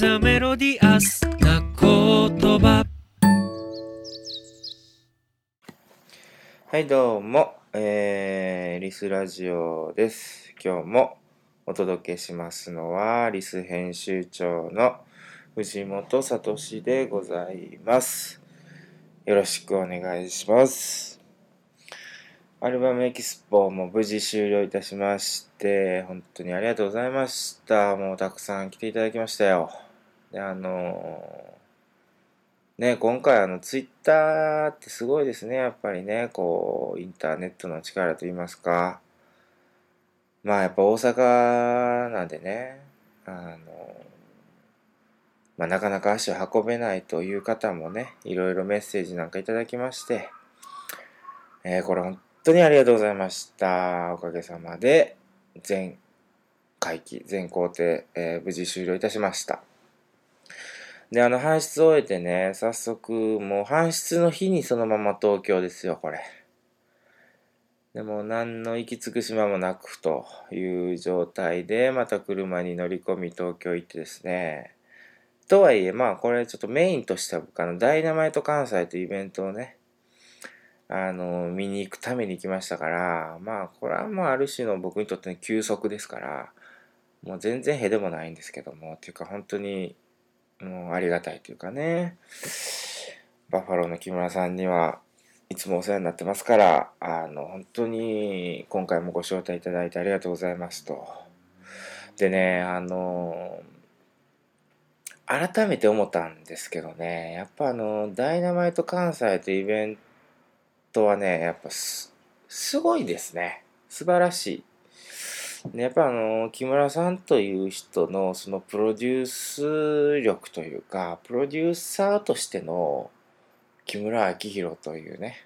ザメロディアスな言葉はい、どうも、えー、リスラジオです。今日もお届けしますのは、リス編集長の藤本聡でございます。よろしくお願いします。アルバムエキスポも無事終了いたしまして、本当にありがとうございました。もうたくさん来ていただきましたよ。で、あのね、今回あのツイッターってすごいですね、やっぱりね、こう、インターネットの力といいますか。まあやっぱ大阪なんでね、あの、まあなかなか足を運べないという方もね、いろいろメッセージなんかいただきまして、えーこれ本当にありがとうございました。おかげさまで、全回帰、全工程、えー無事終了いたしました。で、あの、搬出を終えてね、早速、もう搬出の日にそのまま東京ですよ、これ。でも、何の行き着く島もなくという状態で、また車に乗り込み東京行ってですね。とはいえ、まあ、これちょっとメインとしては僕、あの、ダイナマイト関西というイベントをね、あの、見に行くために行きましたから、まあ、これはまあ、ある種の僕にとっての休息ですから、もう全然へでもないんですけども、っていうか本当に、もうありがたいというかね、バッファローの木村さんにはいつもお世話になってますから、あの、本当に今回もご招待いただいてありがとうございますと。でね、あの、改めて思ったんですけどね、やっぱあの、ダイナマイト関西というイベントはね、やっぱす、すごいですね。素晴らしい。やっぱあの木村さんという人のそのプロデュース力というかプロデューサーとしての木村明宏というね、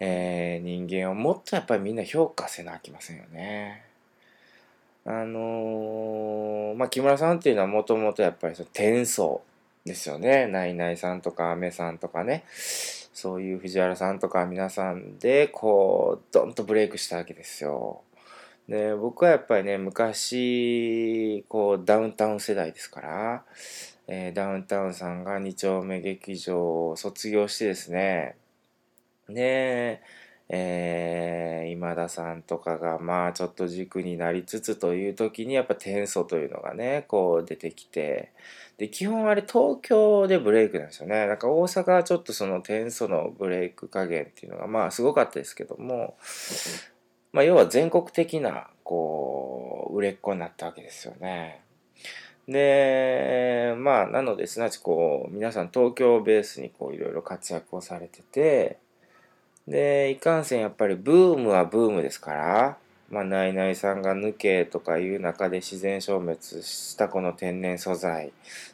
えー人間をもっとやっぱりみんな評価せなあきませんよね。あのーまあ木村さんっていうのはもともとやっぱりその天才ですよね。ナイナイさんとかアメさんとかねそういう藤原さんとか皆さんでこうドンとブレイクしたわけですよ。で僕はやっぱりね昔こうダウンタウン世代ですから、えーダウンタウンさんが2丁目劇場を卒業してですねで、えー今田さんとかがまあちょっと軸になりつつという時にやっぱ天素というのがねこう出てきてで基本あれ東京でブレイクなんですよね。なんか大阪はちょっとその天素のブレイク加減っていうのがまあすごかったですけどもまあ、要は全国的な、こう、売れっ子になったわけですよね。で、まあ、なので、すなわち、こう、皆さん東京をベースに、こう、いろいろ活躍をされてて、で、いかんせん、やっぱり、ブームはブームですから、まあ、ナイナイさんが抜けとかいう中で自然消滅したこの天然素材、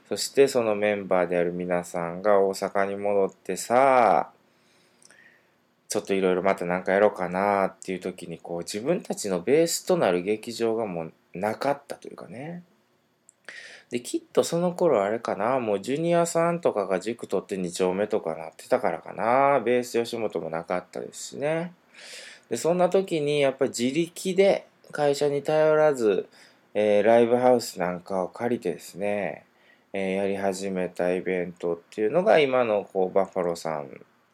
そしてそのメンバーである皆さんが大阪に戻ってさ、ちょっといろいろまた何かやろうかなっていう時にこう自分たちのベースとなる劇場がもうなかったというかね。で、きっとその頃あれかな、もうジュニアさんとかが軸取って2丁目とかなってたからかな、ベース吉本もなかったですしね。で、そんな時にやっぱり自力で会社に頼らず、えーライブハウスなんかを借りてですね、えーやり始めたイベントっていうのが今のこうバッファローさん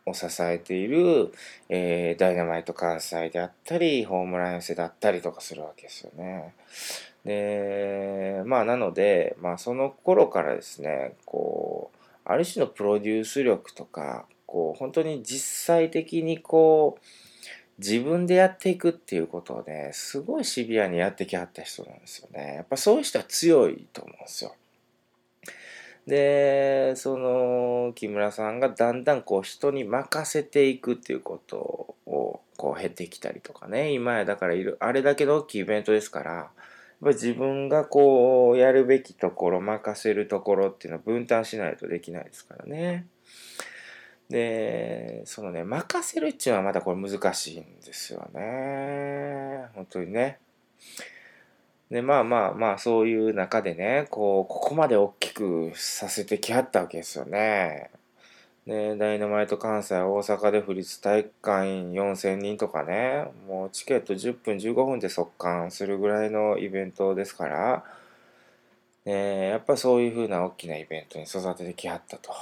を支えている、えーダイナマイト関西であったり、ホームラン寄せだったりとかするわけですよね。で、まあなので、まあその頃からですね、こう、ある種のプロデュース力とか、こう、本当に実際的にこう、自分でやっていくっていうことをね、すごいシビアにやってきはった人なんですよね。やっぱそういう人は強いと思うんですよ。で、その木村さんがだんだんこう人に任せていくっていうことをこう経てきたりとかね、今やだからいる、あれだけの大きいイベントですから、やっぱ自分がこうやるべきところ、任せるところっていうのは分担しないとできないですからね。で、そのね、任せるっていうのはまたこれ難しいんですよね。本当にね。で、まあまあまあ、そういう中でね、こう、ここまで大きくさせてきはったわけですよね。ね、ダイナマイト関西大阪で府立体育館員4000人とかね、もうチケット10分15分で速乾するぐらいのイベントですから、ね、やっぱそういう風な大きなイベントに育ててきはったと。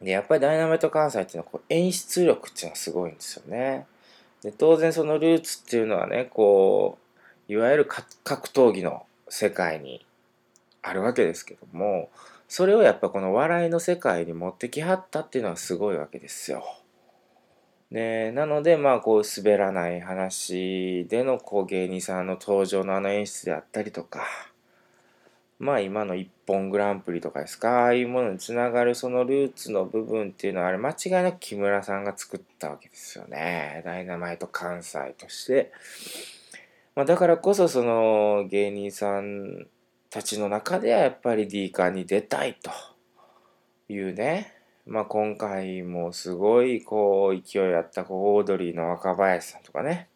で、やっぱりダイナマイト関西っていうのはこう演出力っていうのはすごいんですよね。で、当然そのルーツっていうのはね、こう、いわゆる格闘技の世界にあるわけですけども、それをやっぱこの笑いの世界に持ってきはったっていうのはすごいわけですよ。で、なので、まあ、こう、滑らない話での、こう、芸人さんの登場のあの演出であったりとか、まあ、今の一本グランプリとかですか、ああいうものにつながるそのルーツの部分っていうのは、あれ、間違いなく木村さんが作ったわけですよね。ダイナマイト関西として。まあ、だからこそ、その、芸人さんたちの中では、やっぱり D カーに出たいと。いうね、まあ、今回もすごいこう勢いあったこうオードリーの若林さんとかね。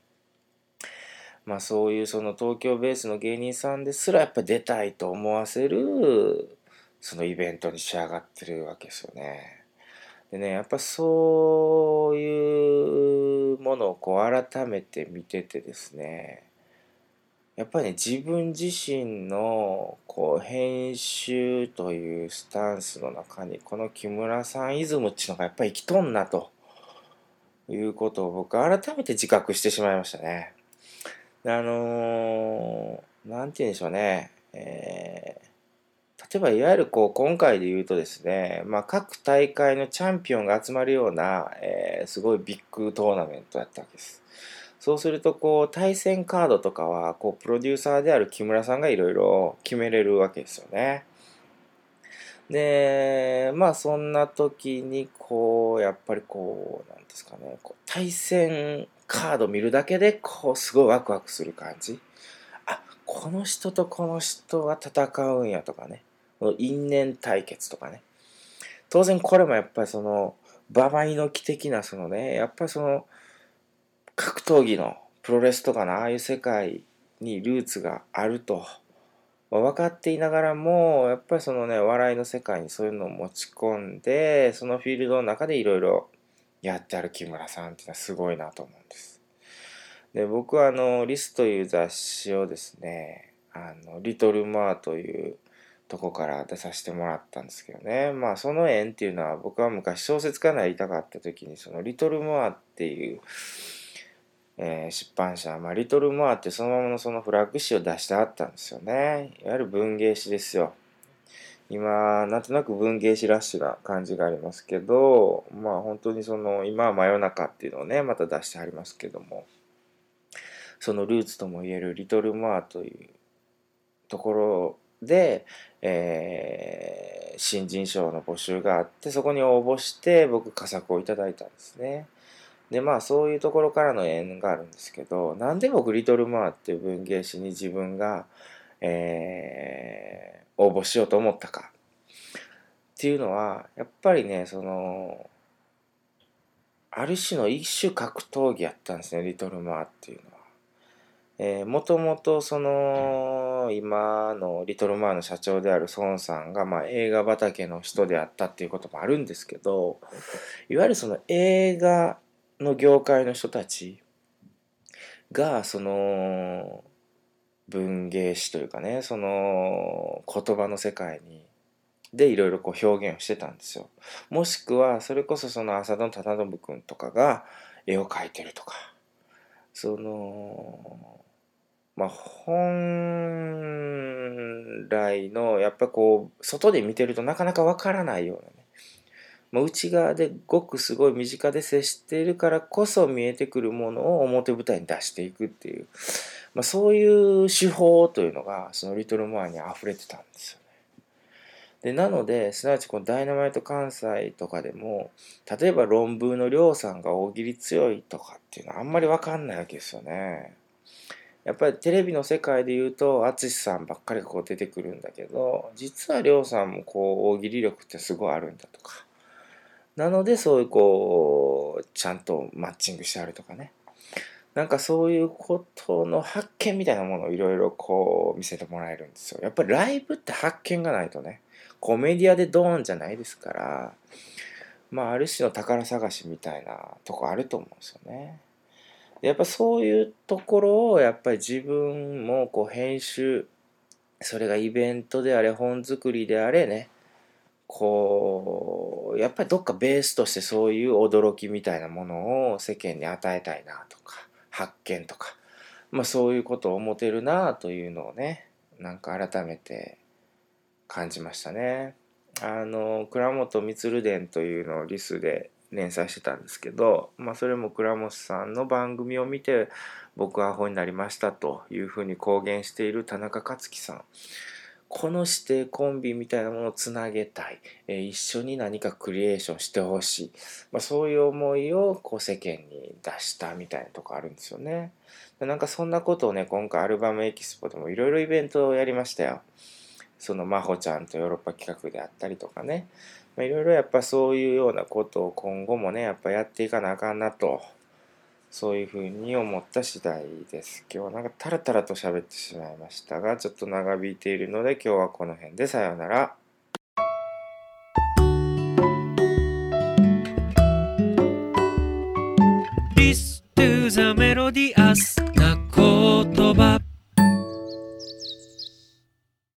まあそういうその東京ベースの芸人さんですらやっぱ出たいと思わせるそのイベントに仕上がってるわけですよね。でねやっぱそういうものをこう改めて見ててですね。やっぱりね自分自身のこう編集というスタンスの中にこの木村さんイズムっていうのがやっぱり生きとんなということを僕改めて自覚してしまいましたね。あのー、なんて言うんでしょうね。えー、例えばいわゆるこう今回で言うとですね、まあ、各大会のチャンピオンが集まるような、えー、すごいビッグトーナメントやったわけです。そうするとこう対戦カードとかはこうプロデューサーである木村さんがいろいろ決めれるわけですよね。でまあそんな時にこうやっぱりこうなんですかねこう対戦カード見るだけでこうすごいワクワクする感じ。あこの人とこの人が戦うんやとかね因縁対決とかね当然これもやっぱりその馬場猪木的なそのねやっぱりその格闘技のプロレスとかのああいう世界にルーツがあると分かっていながらもやっぱりそのね笑いの世界にそういうのを持ち込んでそのフィールドの中でいろいろやってある木村さんっていうのはすごいなと思うんです。で僕はあのリスという雑誌をですねあのリトルマーというとこから出させてもらったんですけどねまあその縁っていうのは僕は昔小説家になりたかった時にそのリトルマーっていうえー、出版社、まあ、リトル・モアってそのままのそのフラッグ誌を出してあったんですよね。いわゆる文芸誌ですよ。今、なんとなく文芸誌ラッシュな感じがありますけど、まあ本当にその、今は真夜中っていうのをね、また出してありますけども、そのルーツともいえるリトル・モアというところで、えー、新人賞の募集があって、そこに応募して僕、佳作をいただいたんですね。でまあそういうところからの縁があるんですけどなんで僕リトル・マーっていう文芸誌に自分が、えー、応募しようと思ったかっていうのはやっぱりねそのある種の一種格闘技やったんですねリトル・マーっていうのは。えー、もともとその今のリトル・マーの社長である孫さんが、まあ、映画畑の人であったっていうこともあるんですけどいわゆるその映画の業界の人たちがその文芸誌というかねその言葉の世界にでいろいろこう表現をしてたんですよ。もしくはそれこそその浅田忠信君とかが絵を描いてるとかそのまあ本来のやっぱこう外で見てるとなかなかわからないようなねまあ、内側でごくすごい身近で接しているからこそ見えてくるものを表舞台に出していくっていう、まあ、そういう手法というのがそのリトルモアに溢れてたんですよね。でなのですなわちこのダイナマイト関西とかでも例えば論文の量産が大喜利強いとかっていうのはあんまり分かんないわけですよね。やっぱりテレビの世界で言うと淳さんばっかりがこう出てくるんだけど実は亮さんもこう大喜利力ってすごいあるんだとかなのでそういうこうちゃんとマッチングしてあるとかね。なんかそういうことの発見みたいなものをいろいろこう見せてもらえるんですよ。やっぱりライブって発見がないとねコメディアでドーンじゃないですからまあある種の宝探しみたいなとこあると思うんですよね。やっぱそういうところをやっぱり自分もこう編集それがイベントであれ本作りであれねこうやっぱりどっかベースとしてそういう驚きみたいなものを世間に与えたいなとか発見とか、まあ、そういうことを思てるなというのをねなんか改めて感じましたね。あの倉本光伝というのをリスで連載してたんですけど、まあ、それも倉本さんの番組を見て僕はアホになりましたというふうに公言している田中克樹さんこの指定コンビみたいなものをつなげたい、えー、一緒に何かクリエーションしてほしい、まあ、そういう思いをこう世間に出したみたいなとこあるんですよね。なんかそんなことをね今回アルバムエキスポでもいろいろイベントをやりましたよ。その真帆ちゃんとヨーロッパ企画であったりとかね。いろいろやっぱそういうようなことを今後もねやっぱやっていかなあかんなと。そういうふうに思った次第です。今日はなんかタラタラと喋ってしまいましたが、ちょっと長引いているので今日はこの辺でさようなら。This to the melody